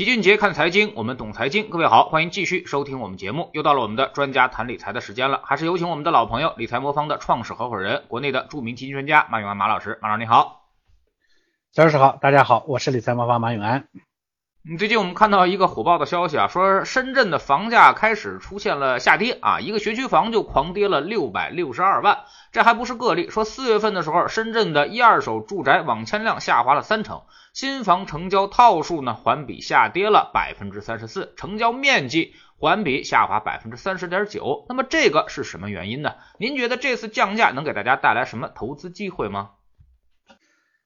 齐俊杰看财经，我们懂财经。各位好，欢迎继续收听我们节目。又到了我们的专家谈理财的时间了，还是有请我们的老朋友理财魔方的创始合伙人，国内的著名基金专家马永安马老师。马老师你好，小老师好，大家好，我是理财魔方马永安。嗯，最近我们看到一个火爆的消息啊，说深圳的房价开始出现了下跌啊，一个学区房就狂跌了六百六十二万，这还不是个例。说四月份的时候，深圳的一二手住宅网签量下滑了三成，新房成交套数呢环比下跌了百分之三十四，成交面积环比下滑百分之三十点九。那么这个是什么原因呢？您觉得这次降价能给大家带来什么投资机会吗？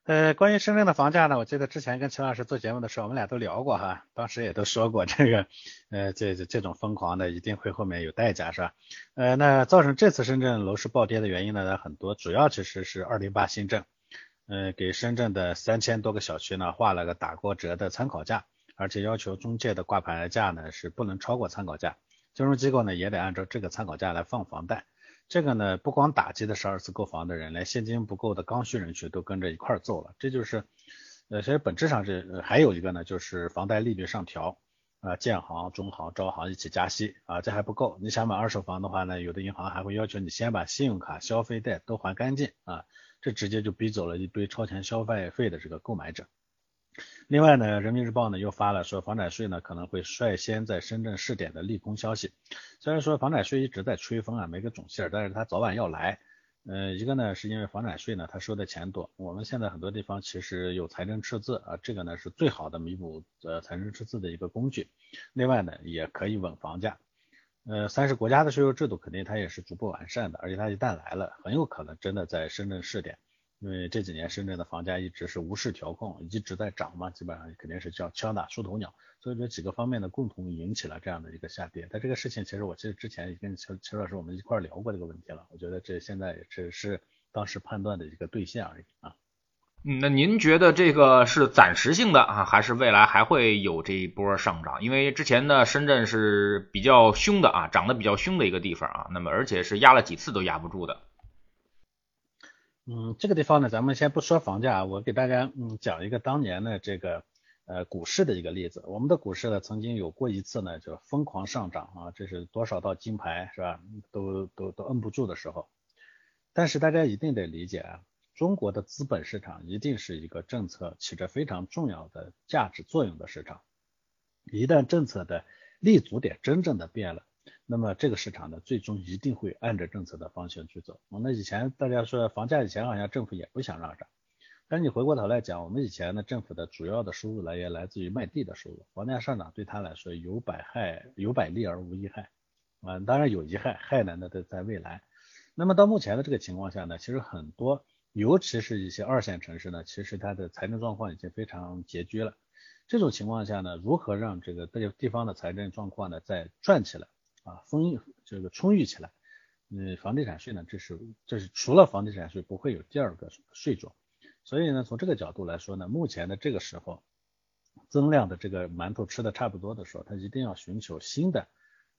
呃，关于深圳的房价呢，我记得之前跟陈老师做节目的时候，我们俩都聊过哈，当时也都说过这个，呃，这这种疯狂的一定会后面有代价，是吧？呃，那造成这次深圳楼市暴跌的原因呢很多，主要其实是二零八新政，呃，给深圳的三千多个小区呢画了个打过折的参考价，而且要求中介的挂牌价呢是不能超过参考价，金融机构呢也得按照这个参考价来放房贷。这个呢，不光打击的是二次购房的人，连现金不够的刚需人群都跟着一块儿揍了。这就是，呃，其实本质上是还有一个呢，就是房贷利率上调，啊，建行、中行、招行一起加息啊，这还不够。你想买二手房的话呢，有的银行还会要求你先把信用卡、消费贷都还干净啊，这直接就逼走了一堆超前消费费的这个购买者。另外呢，人民日报呢又发了说房产税呢可能会率先在深圳试点的利空消息。虽然说房产税一直在吹风啊，没个准信儿，但是它早晚要来。呃，一个呢是因为房产税呢它收的钱多，我们现在很多地方其实有财政赤字啊，这个呢是最好的弥补呃财政赤字的一个工具。另外呢也可以稳房价。呃，三是国家的税收制度肯定它也是逐步完善的，而且它一旦来了，很有可能真的在深圳试点。因为这几年深圳的房价一直是无视调控，一直在涨嘛，基本上肯定是叫敲打出头鸟，所以说几个方面呢共同引起了这样的一个下跌。但这个事情其实我其实之前也跟邱邱老师我们一块聊过这个问题了，我觉得这现在也只是当时判断的一个兑现而已啊。那您觉得这个是暂时性的啊，还是未来还会有这一波上涨？因为之前呢，深圳是比较凶的啊，涨得比较凶的一个地方啊，那么而且是压了几次都压不住的。嗯，这个地方呢，咱们先不说房价，我给大家嗯讲一个当年的这个呃股市的一个例子。我们的股市呢，曾经有过一次呢，就疯狂上涨啊，这是多少道金牌是吧？都都都摁不住的时候。但是大家一定得理解啊，中国的资本市场一定是一个政策起着非常重要的价值作用的市场。一旦政策的立足点真正的变了。那么这个市场呢，最终一定会按着政策的方向去走。那以前大家说房价以前好像政府也不想让涨，但你回过头来讲，我们以前呢，政府的主要的收入来源来自于卖地的收入，房价上涨对他来说有百害有百利而无一害啊，当然有一害，害呢那都在未来。那么到目前的这个情况下呢，其实很多，尤其是一些二线城市呢，其实它的财政状况已经非常拮据了。这种情况下呢，如何让这个这个地方的财政状况呢再转起来？啊，丰这个充裕起来，嗯，房地产税呢，这是这是除了房地产税不会有第二个税种，所以呢，从这个角度来说呢，目前的这个时候，增量的这个馒头吃的差不多的时候，它一定要寻求新的。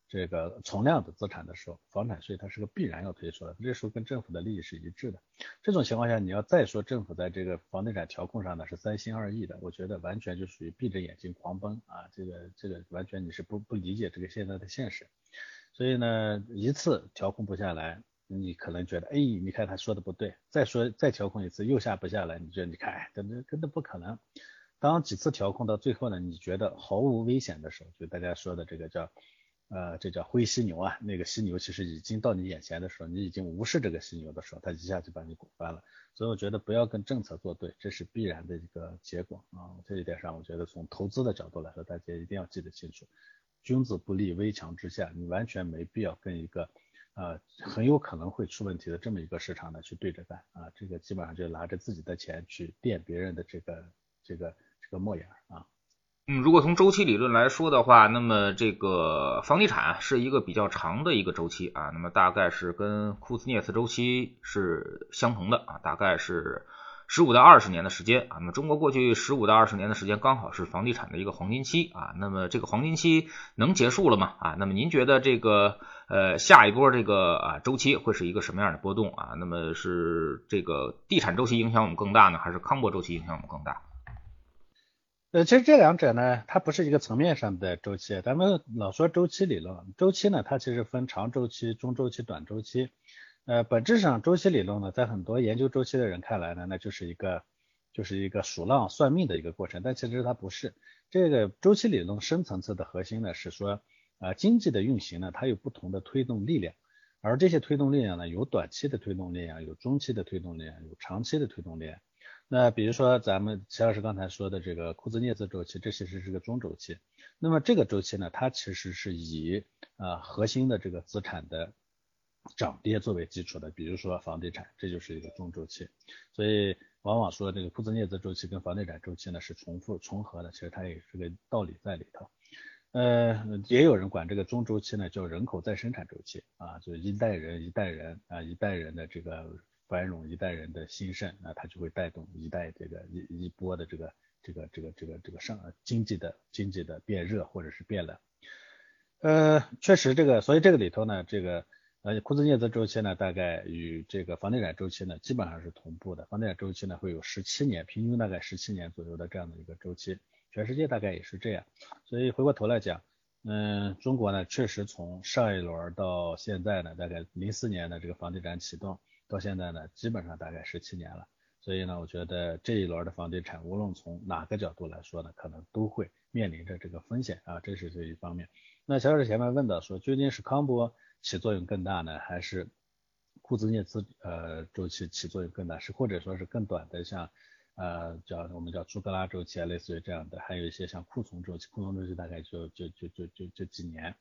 这个存量的资产的时候，房产税它是个必然要推出的，这时候跟政府的利益是一致的。这种情况下，你要再说政府在这个房地产调控上呢是三心二意的，我觉得完全就属于闭着眼睛狂奔啊！这个这个完全你是不不理解这个现在的现实。所以呢，一次调控不下来，你可能觉得，哎，你看他说的不对，再说再调控一次又下不下来，你觉得你看，哎，根本根本不可能。当几次调控到最后呢，你觉得毫无危险的时候，就大家说的这个叫。呃，这叫灰犀牛啊，那个犀牛其实已经到你眼前的时候，你已经无视这个犀牛的时候，它一下就把你拱翻了。所以我觉得不要跟政策作对，这是必然的一个结果啊。这一点上，我觉得从投资的角度来说，大家一定要记得清楚，君子不立危墙之下，你完全没必要跟一个呃很有可能会出问题的这么一个市场呢去对着干啊。这个基本上就拿着自己的钱去垫别人的这个这个这个墨眼啊。嗯，如果从周期理论来说的话，那么这个房地产是一个比较长的一个周期啊，那么大概是跟库兹涅茨周期是相同的啊，大概是十五到二十年的时间啊。那么中国过去十五到二十年的时间刚好是房地产的一个黄金期啊，那么这个黄金期能结束了吗？啊，那么您觉得这个呃下一波这个啊周期会是一个什么样的波动啊？那么是这个地产周期影响我们更大呢，还是康波周期影响我们更大？呃，其实这两者呢，它不是一个层面上的周期。咱们老说周期理论，周期呢，它其实分长周期、中周期、短周期。呃，本质上周期理论呢，在很多研究周期的人看来呢，那就是一个就是一个数浪算命的一个过程。但其实它不是。这个周期理论深层次的核心呢，是说，呃，经济的运行呢，它有不同的推动力量，而这些推动力量呢，有短期的推动力量，有中期的推动力量，有长期的推动力量。那比如说咱们齐老师刚才说的这个库兹涅茨周期，这其实是个中周期。那么这个周期呢，它其实是以呃核心的这个资产的。涨跌作为基础的，比如说房地产，这就是一个中周期，所以往往说这个库兹涅茨周期跟房地产周期呢是重复重合的，其实它也是个道理在里头。呃，也有人管这个中周期呢叫人口再生产周期啊，就是一代人一代人啊一代人的这个繁荣，一代人的兴盛那，它就会带动一代这个一一波的这个这个这个这个这个上经济的经济的变热或者是变冷。呃，确实这个，所以这个里头呢这个。呃，库兹涅兹周期呢，大概与这个房地产周期呢，基本上是同步的。房地产周期呢，会有十七年，平均大概十七年左右的这样的一个周期，全世界大概也是这样。所以回过头来讲，嗯，中国呢，确实从上一轮到现在呢，大概零四年的这个房地产启动到现在呢，基本上大概十七年了。所以呢，我觉得这一轮的房地产，无论从哪个角度来说呢，可能都会面临着这个风险啊，这是这一方面。那小史前面问到说，究竟是康波？起作用更大呢，还是库兹涅兹呃周期起作用更大？是或者说是更短的，像呃叫我们叫朱格拉周期啊，类似于这样的，还有一些像库存周期，库存周期大概就就就就就就几年，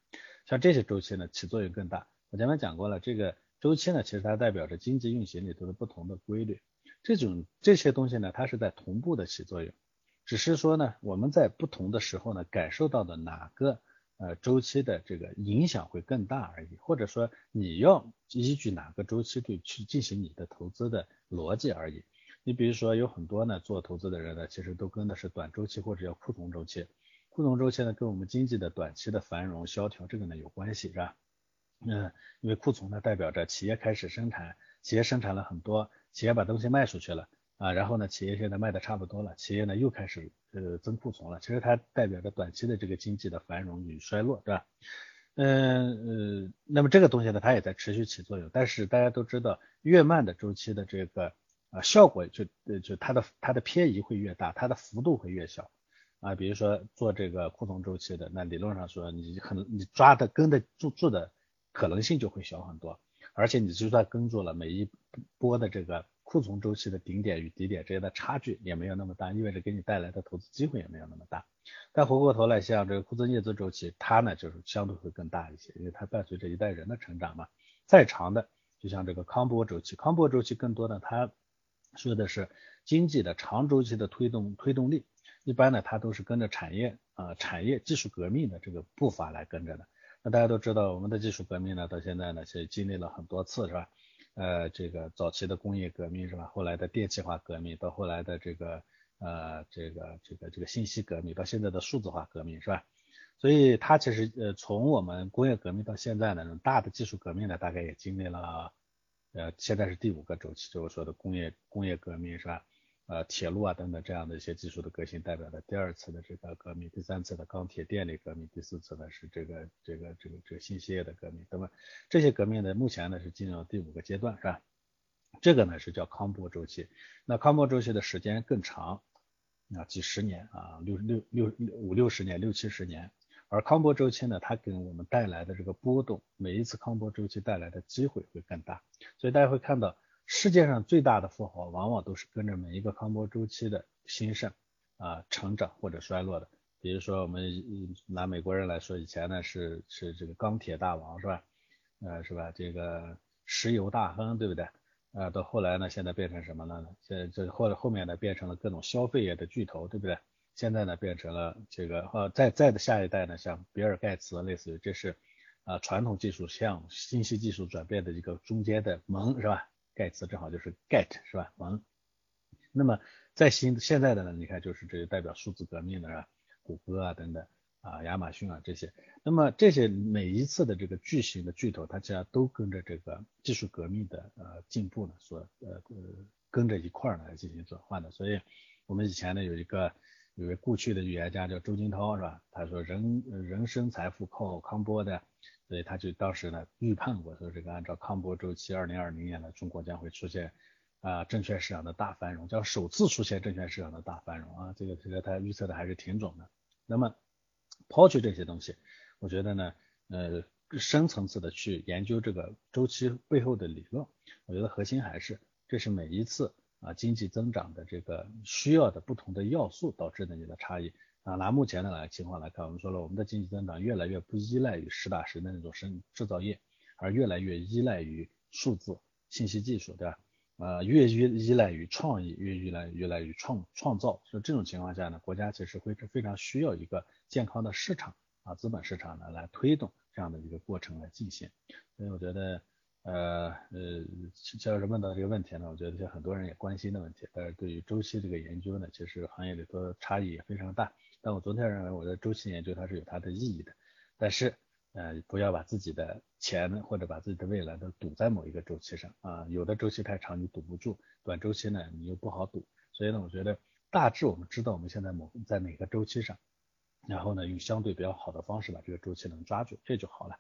像这些周期呢起作用更大。我前面讲过了，这个周期呢其实它代表着经济运行里头的不同的规律，这种这些东西呢它是在同步的起作用，只是说呢我们在不同的时候呢感受到的哪个。呃，周期的这个影响会更大而已，或者说你要依据哪个周期去去进行你的投资的逻辑而已。你比如说有很多呢做投资的人呢，其实都跟的是短周期或者叫库存周期。库存周期呢跟我们经济的短期的繁荣萧条这个呢有关系，是吧？嗯，因为库存呢代表着企业开始生产，企业生产了很多，企业把东西卖出去了。啊，然后呢，企业现在卖的差不多了，企业呢又开始呃增库存了，其实它代表着短期的这个经济的繁荣与衰落，对吧？嗯呃，那么这个东西呢，它也在持续起作用，但是大家都知道，越慢的周期的这个啊效果就就它的它的偏移会越大，它的幅度会越小啊，比如说做这个库存周期的，那理论上说你很你抓的跟的住住的可能性就会小很多，而且你就算跟住了每一波的这个。库存周期的顶点与底点之间的差距也没有那么大，意味着给你带来的投资机会也没有那么大。但回过头来，像这个库兹涅兹周期，它呢就是相对会更大一些，因为它伴随着一代人的成长嘛。再长的，就像这个康波周期，康波周期更多的它说的是经济的长周期的推动推动力，一般呢它都是跟着产业啊产业技术革命的这个步伐来跟着的。那大家都知道，我们的技术革命呢到现在呢是经历了很多次，是吧？呃，这个早期的工业革命是吧？后来的电气化革命，到后来的这个呃，这个这个这个信息革命，到现在的数字化革命是吧？所以它其实呃，从我们工业革命到现在呢，大的技术革命呢，大概也经历了呃，现在是第五个周期，就是说的工业工业革命是吧？呃，铁路啊等等这样的一些技术的革新，代表了第二次的这个革命，第三次的钢铁电力革命，第四次呢是这个这个这个这个信息业的革命，那么这些革命呢，目前呢是进入第五个阶段，是吧？这个呢是叫康波周期，那康波周期的时间更长，啊几十年啊六六六五六十年六七十年，而康波周期呢，它给我们带来的这个波动，每一次康波周期带来的机会会更大，所以大家会看到。世界上最大的富豪，往往都是跟着每一个康波周期的兴盛啊成长或者衰落的。比如说，我们拿美国人来说，以前呢是是这个钢铁大王是吧？呃是吧？这个石油大亨对不对？啊，到后来呢，现在变成什么了呢？现在这后来后面呢变成了各种消费业的巨头，对不对？现在呢变成了这个呃再再的下一代呢，像比尔盖茨，类似于这是啊传统技术向信息技术转变的一个中间的门是吧？盖茨正好就是 get 是吧？王，那么在新现在的呢，你看就是这个代表数字革命的是吧？谷歌啊等等啊，亚马逊啊这些，那么这些每一次的这个巨型的巨头，它其实都跟着这个技术革命的呃进步呢，所呃呃跟着一块儿呢来进行转换的。所以我们以前呢有一个有位故去的预言家叫周金涛是吧？他说人人生财富靠康波的，所以他就当时呢预判过说这个按照康波周期，二零二零年呢中国将会出现啊证券市场的大繁荣，叫首次出现证券市场的大繁荣啊，这个这个他预测的还是挺准的。那么抛去这些东西，我觉得呢呃深层次的去研究这个周期背后的理论，我觉得核心还是这是每一次。啊，经济增长的这个需要的不同的要素导致的你的差异啊。拿目前的来情况来看，我们说了，我们的经济增长越来越不依赖于实打实的那种生制造业，而越来越依赖于数字信息技术，对吧？呃，越依依赖于创意，越依赖越来于创创造。所以这种情况下呢，国家其实会非常需要一个健康的市场啊，资本市场呢来推动这样的一个过程来进行。所以我觉得。呃呃，肖老师问到这个问题呢，我觉得是很多人也关心的问题。但是对于周期这个研究呢，其实行业里头差异也非常大。但我昨天认为，我的周期研究它是有它的意义的。但是呃，不要把自己的钱或者把自己的未来都赌在某一个周期上啊。有的周期太长，你赌不住；短周期呢，你又不好赌。所以呢，我觉得大致我们知道我们现在某在哪个周期上，然后呢，用相对比较好的方式把这个周期能抓住，这就好了。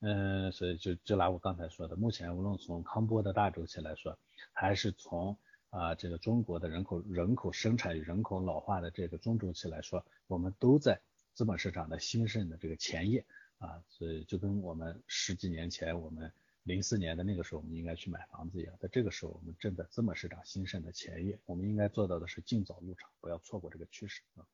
嗯，所以就就拿我刚才说的，目前无论从康波的大周期来说，还是从啊这个中国的人口人口生产与人口老化的这个中周期来说，我们都在资本市场的兴盛的这个前夜啊，所以就跟我们十几年前我们零四年的那个时候我们应该去买房子一样，在这个时候我们正在资本市场兴盛的前夜，我们应该做到的是尽早入场，不要错过这个趋势啊。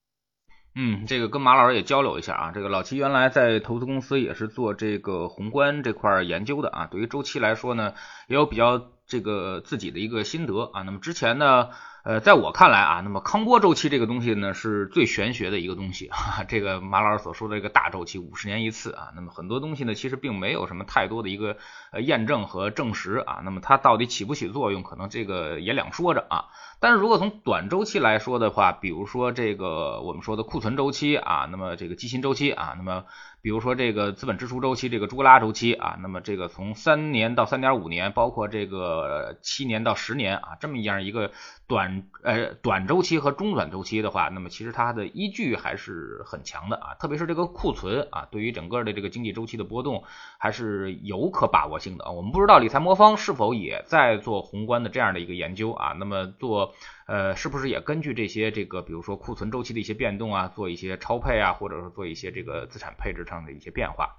嗯，这个跟马老师也交流一下啊。这个老齐原来在投资公司也是做这个宏观这块研究的啊。对于周期来说呢，也有比较这个自己的一个心得啊。那么之前呢。呃，在我看来啊，那么康波周期这个东西呢，是最玄学的一个东西啊。这个马老师所说的这个大周期，五十年一次啊，那么很多东西呢，其实并没有什么太多的一个呃验证和证实啊。那么它到底起不起作用，可能这个也两说着啊。但是如果从短周期来说的话，比如说这个我们说的库存周期啊，那么这个基薪周期啊，那么。比如说这个资本支出周期，这个朱格拉周期啊，那么这个从三年到三点五年，包括这个七年到十年啊，这么一样一个短呃短周期和中短周期的话，那么其实它的依据还是很强的啊，特别是这个库存啊，对于整个的这个经济周期的波动还是有可把握性的啊。我们不知道理财魔方是否也在做宏观的这样的一个研究啊，那么做。呃，是不是也根据这些这个，比如说库存周期的一些变动啊，做一些超配啊，或者说做一些这个资产配置上的一些变化？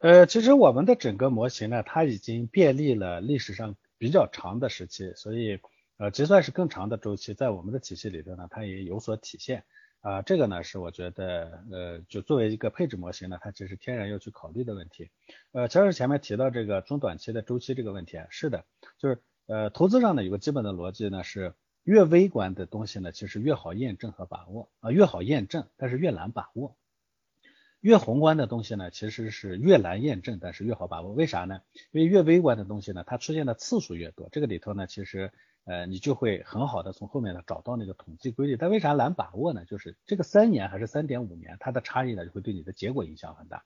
呃，其实我们的整个模型呢，它已经便利了历史上比较长的时期，所以呃，就算是更长的周期，在我们的体系里头呢，它也有所体现啊。这个呢，是我觉得呃，就作为一个配置模型呢，它其实天然要去考虑的问题。呃，乔老师前面提到这个中短期的周期这个问题啊，是的，就是。呃，投资上呢有个基本的逻辑呢，是越微观的东西呢，其实越好验证和把握啊，越好验证，但是越难把握；越宏观的东西呢，其实是越难验证，但是越好把握。为啥呢？因为越微观的东西呢，它出现的次数越多，这个里头呢，其实呃你就会很好的从后面呢找到那个统计规律。但为啥难把握呢？就是这个三年还是三点五年，它的差异呢就会对你的结果影响很大。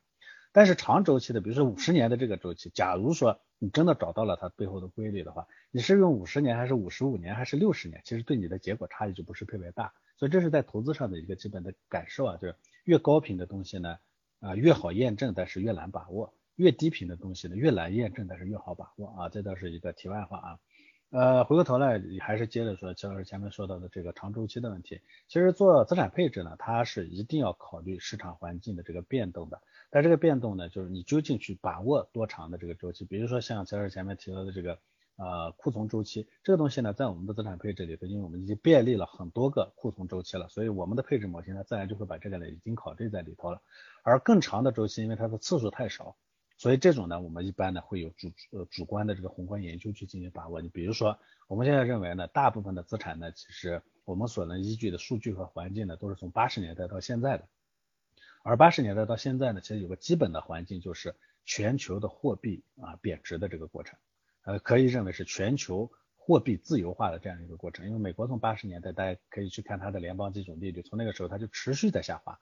但是长周期的，比如说五十年的这个周期，假如说你真的找到了它背后的规律的话，你是用五十年还是五十五年还是六十年，其实对你的结果差异就不是特别大。所以这是在投资上的一个基本的感受啊，就是越高频的东西呢，啊越好验证，但是越难把握；越低频的东西呢，越难验证，但是越好把握啊。这倒是一个题外话啊。呃，回过头来还是接着说齐老师前面说到的这个长周期的问题。其实做资产配置呢，它是一定要考虑市场环境的这个变动的。但这个变动呢，就是你究竟去把握多长的这个周期？比如说像齐老师前面提到的这个呃库存周期，这个东西呢，在我们的资产配置里头，因为我们已经便利了很多个库存周期了，所以我们的配置模型呢，自然就会把这个呢已经考虑在里头了。而更长的周期，因为它的次数太少，所以这种呢，我们一般呢会有主呃主观的这个宏观研究去进行把握。你比如说，我们现在认为呢，大部分的资产呢，其实我们所能依据的数据和环境呢，都是从八十年代到现在的。而八十年代到现在呢，其实有个基本的环境，就是全球的货币啊贬值的这个过程，呃，可以认为是全球货币自由化的这样一个过程。因为美国从八十年代，大家可以去看它的联邦基准利率，从那个时候它就持续在下滑，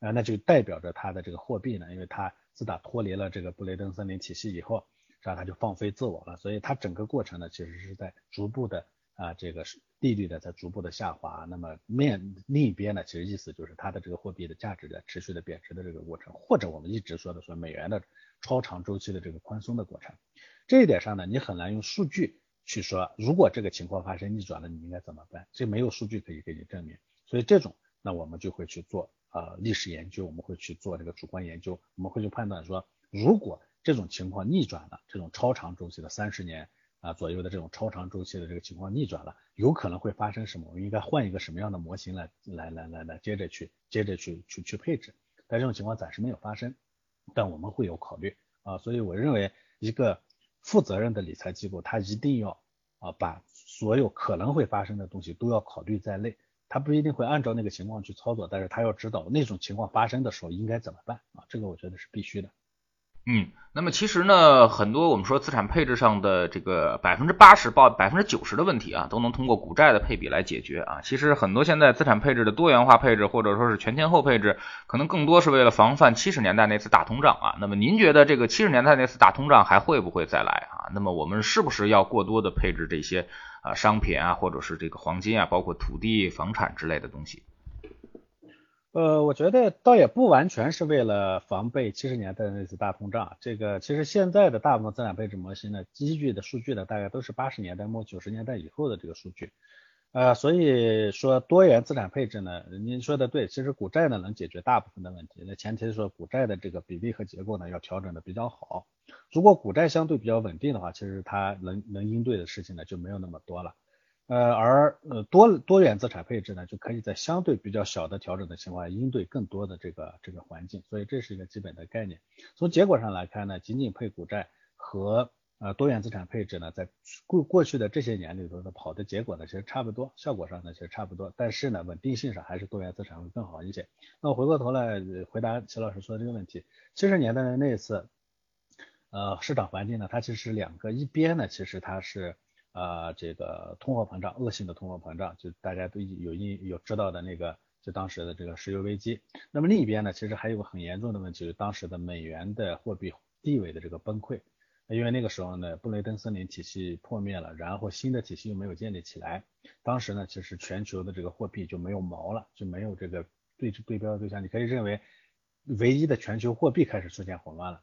啊，那就代表着它的这个货币呢，因为它自打脱离了这个布雷登森林体系以后，是吧，它就放飞自我了，所以它整个过程呢，其实是在逐步的。啊这个利率的在逐步的下滑，那么面另一边呢，其实意思就是它的这个货币的价值在持续的贬值的这个过程，或者我们一直说的说美元的超长周期的这个宽松的过程，这一点上呢，你很难用数据去说，如果这个情况发生逆转了，你应该怎么办？这没有数据可以给你证明，所以这种那我们就会去做啊历史研究，我们会去做这个主观研究，我们会去判断说，如果这种情况逆转了，这种超长周期的三十年啊左右的这种超长周期的这个情况逆转了，有可能会发生什么？我们应该换一个什么样的模型来来来来来接着去接着去去去配置？但这种情况暂时没有发生，但我们会有考虑啊，所以我认为一个负责任的理财机构，它一定要啊把所有可能会发生的东西都要考虑在内，他不一定会按照那个情况去操作，但是他要知道那种情况发生的时候应该怎么办啊，这个我觉得是必须的。嗯，那么其实呢，很多我们说资产配置上的这个百分之八十到百分之九十的问题啊，都能通过股债的配比来解决啊。其实很多现在资产配置的多元化配置，或者说是全天候配置，可能更多是为了防范七十年代那次大通胀啊。那么您觉得这个七十年代那次大通胀还会不会再来啊？那么我们是不是要过多的配置这些啊商品啊，或者是这个黄金啊，包括土地、房产之类的东西？呃，我觉得倒也不完全是为了防备七十年代那次大通胀。这个其实现在的大部分资产配置模型呢，依据的数据呢，大概都是八十年代末九十年代以后的这个数据。呃，所以说多元资产配置呢，您说的对，其实股债呢能解决大部分的问题。那前提是说股债的这个比例和结构呢要调整的比较好。如果股债相对比较稳定的话，其实它能能应对的事情呢就没有那么多了。呃，而呃多多元资产配置呢，就可以在相对比较小的调整的情况下，应对更多的这个这个环境，所以这是一个基本的概念。从结果上来看呢，仅仅配股债和呃多元资产配置呢，在过过去的这些年里头的跑的结果呢，其实差不多，效果上呢其实差不多，但是呢，稳定性上还是多元资产会更好一些。那我回过头来回答齐老师说的这个问题，七十年代的那一次呃市场环境呢，它其实两个，一边呢其实它是。呃，这个通货膨胀，恶性的通货膨胀，就大家都有印有知道的那个，就当时的这个石油危机。那么另一边呢，其实还有个很严重的问题，就是当时的美元的货币地位的这个崩溃。因为那个时候呢，布雷登森林体系破灭了，然后新的体系又没有建立起来。当时呢，其实全球的这个货币就没有锚了，就没有这个对对标的对象。你可以认为，唯一的全球货币开始出现混乱了。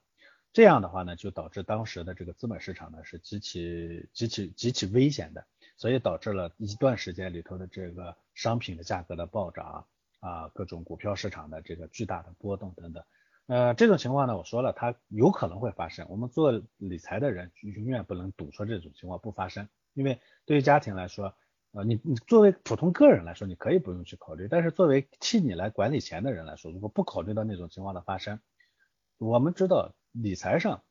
这样的话呢，就导致当时的这个资本市场呢是极其极其极其危险的，所以导致了一段时间里头的这个商品的价格的暴涨啊，各种股票市场的这个巨大的波动等等。呃，这种情况呢，我说了，它有可能会发生。我们做理财的人永远不能赌说这种情况不发生，因为对于家庭来说，呃，你你作为普通个人来说，你可以不用去考虑，但是作为替你来管理钱的人来说，如果不考虑到那种情况的发生，我们知道。理财上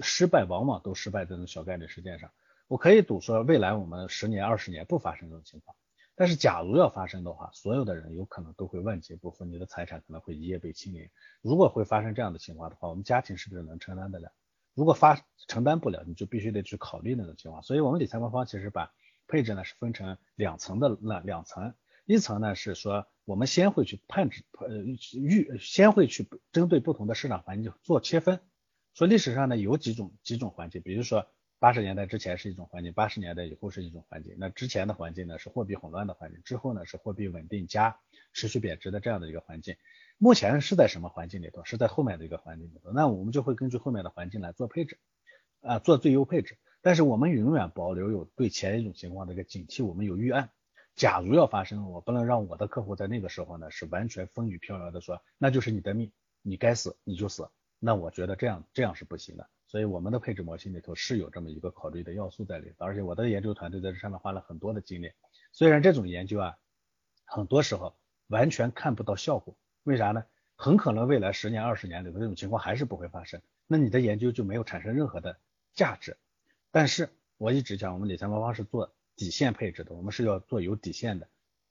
失败往往都失败在这种小概率事件上。我可以赌说未来我们十年二十年不发生这种情况，但是假如要发生的话，所有的人有可能都会万劫不复，你的财产可能会一夜被清零。如果会发生这样的情况的话，我们家庭是不是能承担得了？如果发承担不了，你就必须得去考虑那种情况。所以，我们理财官方其实把配置呢是分成两层的，那两层，一层呢是说。我们先会去判制，呃预先会去针对不同的市场环境做切分，说历史上呢有几种几种环境，比如说八十年代之前是一种环境，八十年代以后是一种环境，那之前的环境呢是货币混乱的环境，之后呢是货币稳定加持续贬值的这样的一个环境，目前是在什么环境里头？是在后面的一个环境里头，那我们就会根据后面的环境来做配置，啊做最优配置，但是我们永远保留有对前一种情况的一个警惕，我们有预案。假如要发生，我不能让我的客户在那个时候呢是完全风雨飘摇的说，那就是你的命，你该死你就死。那我觉得这样这样是不行的。所以我们的配置模型里头是有这么一个考虑的要素在里头，而且我的研究团队在这上面花了很多的精力。虽然这种研究啊，很多时候完全看不到效果，为啥呢？很可能未来十年二十年里头这种情况还是不会发生，那你的研究就没有产生任何的价值。但是我一直讲，我们理财魔方是做。底线配置的，我们是要做有底线的、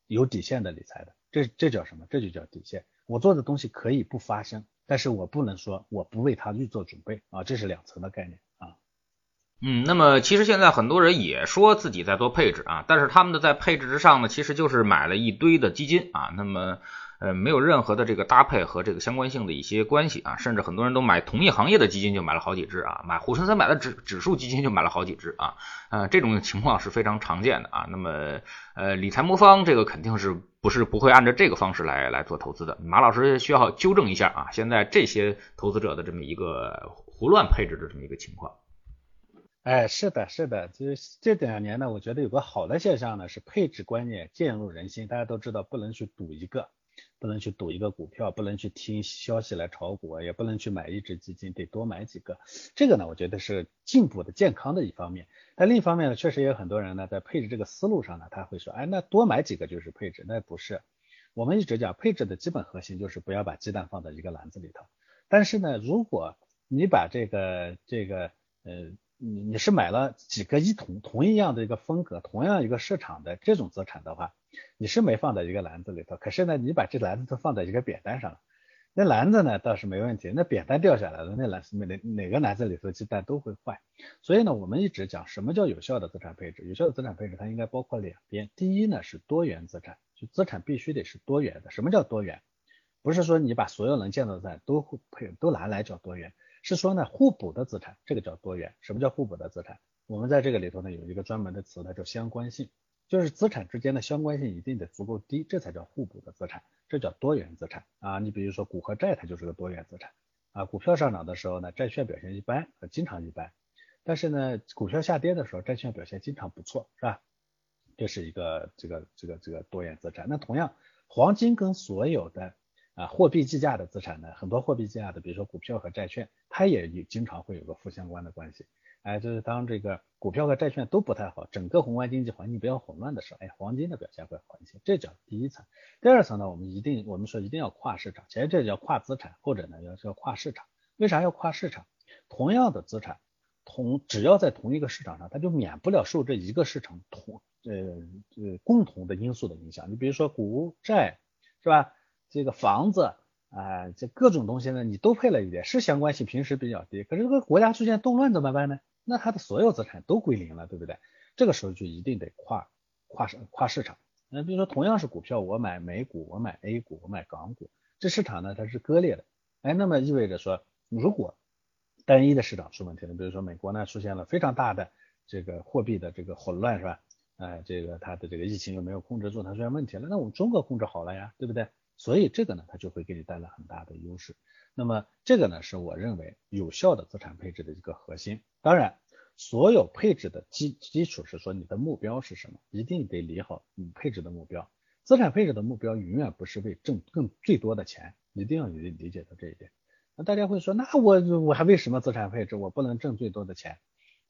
有底线的理财的，这这叫什么？这就叫底线。我做的东西可以不发生，但是我不能说我不为他预做准备啊，这是两层的概念啊。嗯，那么其实现在很多人也说自己在做配置啊，但是他们的在配置之上呢，其实就是买了一堆的基金啊。那么呃，没有任何的这个搭配和这个相关性的一些关系啊，甚至很多人都买同一行业的基金就买了好几只啊，买沪深三百的指指数基金就买了好几只啊，呃，这种情况是非常常见的啊。那么，呃，理财魔方这个肯定是不是不会按照这个方式来来做投资的？马老师需要纠正一下啊，现在这些投资者的这么一个胡乱配置的这么一个情况。哎，是的，是的，就是这两年呢，我觉得有个好的现象呢，是配置观念渐入人心。大家都知道，不能去赌一个，不能去赌一个股票，不能去听消息来炒股，也不能去买一只基金，得多买几个。这个呢，我觉得是进步的、健康的一方面。但另一方面呢，确实也有很多人呢，在配置这个思路上呢，他会说，哎，那多买几个就是配置，那不是。我们一直讲，配置的基本核心就是不要把鸡蛋放在一个篮子里头。但是呢，如果你把这个这个呃。你你是买了几个一同同一样的一个风格，同样一个市场的这种资产的话，你是没放在一个篮子里头。可是呢，你把这篮子都放在一个扁担上了，那篮子呢倒是没问题，那扁担掉下来了，那篮子哪哪个篮子里头鸡蛋都会坏。所以呢，我们一直讲什么叫有效的资产配置？有效的资产配置它应该包括两边，第一呢是多元资产，就资产必须得是多元的。什么叫多元？不是说你把所有能见到的资产都配都拿来叫多元。是说呢，互补的资产，这个叫多元。什么叫互补的资产？我们在这个里头呢，有一个专门的词，它叫相关性，就是资产之间的相关性一定得足够低，这才叫互补的资产，这叫多元资产啊。你比如说股和债，它就是个多元资产啊。股票上涨的时候呢，债券表现一般，经常一般；但是呢，股票下跌的时候，债券表现经常不错，是吧？这是一个这个这个这个多元资产。那同样，黄金跟所有的啊，货币计价的资产呢，很多货币计价的，比如说股票和债券，它也经常会有个负相关的关系。哎，就是当这个股票和债券都不太好，整个宏观经济环境比较混乱的时候，哎，黄金的表现会好一些。这叫第一层。第二层呢，我们一定我们说一定要跨市场，其实这叫跨资产，或者呢要叫跨市场。为啥要跨市场？同样的资产，同只要在同一个市场上，它就免不了受这一个市场同呃呃共同的因素的影响。你比如说股债，是吧？这个房子啊，这各种东西呢，你都配了一点，是相关性平时比较低。可是这个国家出现动乱怎么办呢？那它的所有资产都归零了，对不对？这个时候就一定得跨跨市跨市场。那比如说同样是股票，我买美股，我买 A 股，我买港股，这市场呢它是割裂的。哎，那么意味着说，如果单一的市场出问题了，比如说美国呢出现了非常大的这个货币的这个混乱，是吧？哎，这个它的这个疫情又没有控制住，它出现问题了，那我们中国控制好了呀，对不对？所以这个呢，它就会给你带来很大的优势。那么这个呢，是我认为有效的资产配置的一个核心。当然，所有配置的基基础是说你的目标是什么，一定得理好你配置的目标。资产配置的目标永远不是为挣更最多的钱，一定要理理解到这一点。那大家会说，那我我还为什么资产配置？我不能挣最多的钱？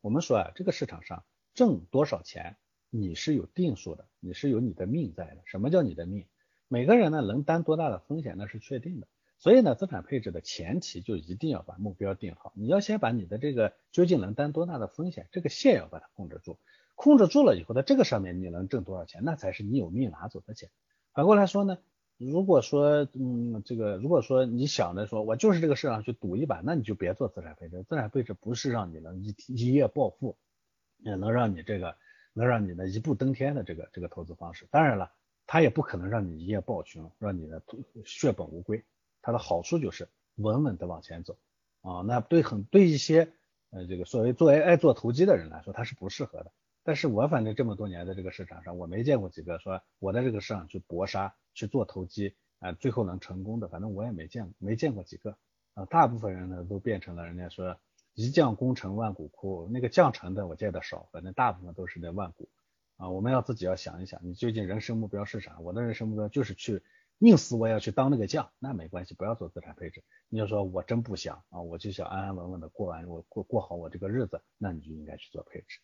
我们说啊，这个市场上挣多少钱，你是有定数的，你是有你的命在的。什么叫你的命？每个人呢能担多大的风险那是确定的，所以呢资产配置的前提就一定要把目标定好，你要先把你的这个究竟能担多大的风险这个线要把它控制住，控制住了以后，在这个上面你能挣多少钱，那才是你有命拿走的钱。反过来说呢，如果说嗯这个如果说你想着说我就是这个市场去赌一把，那你就别做资产配置，资产配置不是让你能一一夜暴富，也能让你这个能让你呢一步登天的这个这个投资方式。当然了。它也不可能让你一夜暴穷，让你呢血本无归。它的好处就是稳稳的往前走啊。那对很对一些呃这个所谓做爱爱做投机的人来说，它是不适合的。但是我反正这么多年在这个市场上，我没见过几个说我在这个市场去搏杀去做投机啊，最后能成功的，反正我也没见没见过几个啊。大部分人呢都变成了人家说一将功成万骨枯，那个将成的我见的少，反正大部分都是那万骨。啊，我们要自己要想一想，你究竟人生目标是啥？我的人生目标就是去宁死我也要去当那个将，那没关系，不要做资产配置。你就说我真不想啊，我就想安安稳稳的过完我过过好我这个日子，那你就应该去做配置。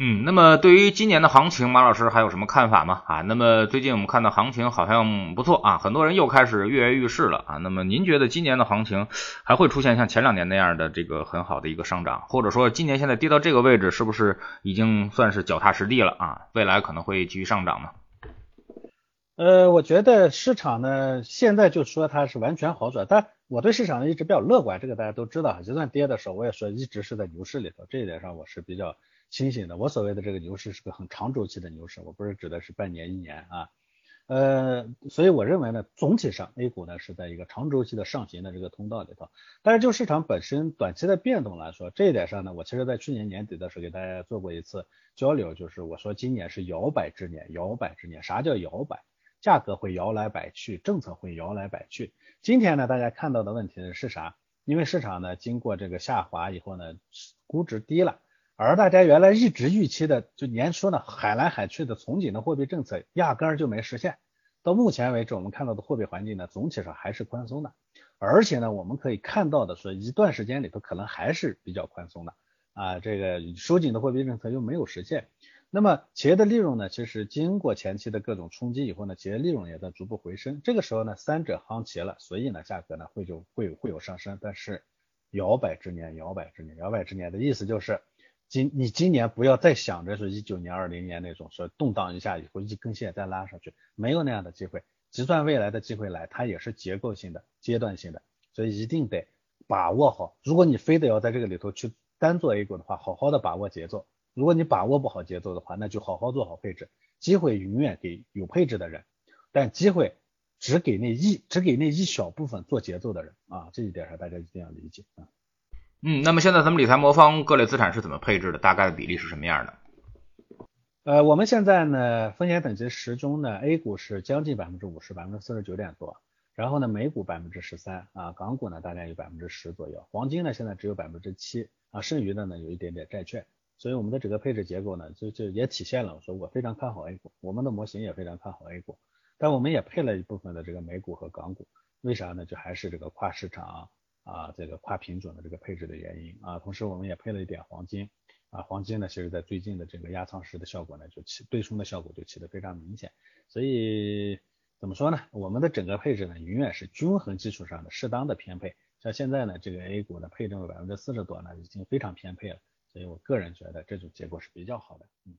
嗯，那么对于今年的行情，马老师还有什么看法吗？啊，那么最近我们看到行情好像不错啊，很多人又开始跃跃欲试了啊。那么您觉得今年的行情还会出现像前两年那样的这个很好的一个上涨，或者说今年现在跌到这个位置，是不是已经算是脚踏实地了啊？未来可能会继续上涨呢？呃，我觉得市场呢，现在就说它是完全好转，但我对市场一直比较乐观，这个大家都知道，就算跌的时候，我也说一直是在牛市里头，这一点上我是比较。清醒的，我所谓的这个牛市是个很长周期的牛市，我不是指的是半年一年啊，呃，所以我认为呢，总体上 A 股呢是在一个长周期的上行的这个通道里头。但是就市场本身短期的变动来说，这一点上呢，我其实在去年年底的时候给大家做过一次交流，就是我说今年是摇摆之年，摇摆之年，啥叫摇摆？价格会摇来摆去，政策会摇来摆去。今天呢，大家看到的问题是啥？因为市场呢经过这个下滑以后呢，估值低了，而大家原来一直预期的就年初呢海来海去的从紧的货币政策压根儿就没实现。到目前为止，我们看到的货币环境呢总体上还是宽松的，而且呢我们可以看到的是一段时间里头可能还是比较宽松的啊，这个收紧的货币政策又没有实现。那么企业的利润呢，其实经过前期的各种冲击以后呢，企业利润也在逐步回升。这个时候呢，三者夯齐了，所以呢，价格呢会就会会有上升。但是摇摆之年，摇摆之年，摇摆之年的意思就是今你今年不要再想着是一九年、二零年那种说动荡一下以后一根线再拉上去，没有那样的机会。就算未来的机会来，它也是结构性的、阶段性的，所以一定得把握好。如果你非得要在这个里头去单做 A 股的话，好好的把握节奏。如果你把握不好节奏的话，那就好好做好配置。机会永远给有配置的人，但机会只给那一只给那一小部分做节奏的人啊，这一点上大家一定要理解啊。嗯，那么现在咱们理财魔方各类资产是怎么配置的？大概的比例是什么样的？呃，我们现在呢，风险等级十中呢，A 股是将近百分之五十，百分之四十九点多，然后呢，美股百分之十三啊，港股呢大概有百分之十左右，黄金呢现在只有百分之七啊，剩余的呢有一点点债券。所以我们的整个配置结构呢，就就也体现了我说我非常看好 A 股，我们的模型也非常看好 A 股，但我们也配了一部分的这个美股和港股，为啥呢？就还是这个跨市场啊，这个跨品种的这个配置的原因啊。同时我们也配了一点黄金啊，黄金呢，其实在最近的这个压舱石的效果呢，就起对冲的效果就起得非常明显。所以怎么说呢？我们的整个配置呢，永远是均衡基础上的适当的偏配。像现在呢，这个 A 股的配重百分之四十多呢，已经非常偏配了。所以我个人觉得这种结果是比较好的，嗯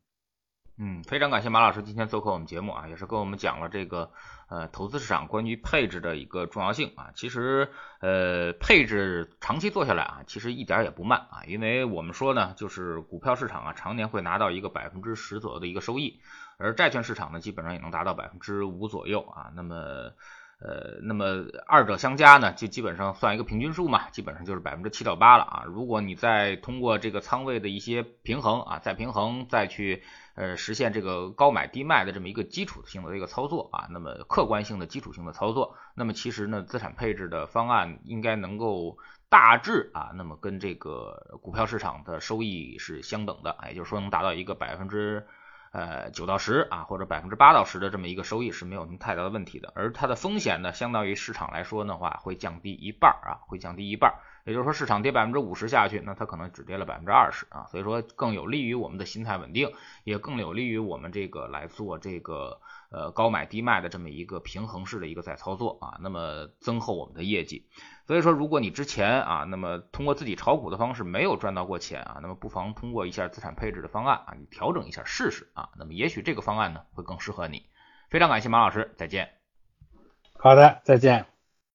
嗯，非常感谢马老师今天做客我们节目啊，也是跟我们讲了这个呃投资市场关于配置的一个重要性啊。其实呃配置长期做下来啊，其实一点也不慢啊，因为我们说呢，就是股票市场啊常年会拿到一个百分之十左右的一个收益，而债券市场呢基本上也能达到百分之五左右啊。那么呃，那么二者相加呢，就基本上算一个平均数嘛，基本上就是百分之七到八了啊。如果你再通过这个仓位的一些平衡啊，再平衡，再去呃实现这个高买低卖的这么一个基础性的一个操作啊，那么客观性的基础性的操作，那么其实呢，资产配置的方案应该能够大致啊，那么跟这个股票市场的收益是相等的，也就是说能达到一个百分之。呃，九到十啊，或者百分之八到十的这么一个收益是没有什么太大的问题的，而它的风险呢，相当于市场来说的话，会降低一半儿啊，会降低一半儿。也就是说，市场跌百分之五十下去，那它可能只跌了百分之二十啊，所以说更有利于我们的心态稳定，也更有利于我们这个来做这个呃高买低卖的这么一个平衡式的一个再操作啊，那么增厚我们的业绩。所以说，如果你之前啊，那么通过自己炒股的方式没有赚到过钱啊，那么不妨通过一下资产配置的方案啊，你调整一下试试啊，那么也许这个方案呢会更适合你。非常感谢马老师，再见。好的，再见。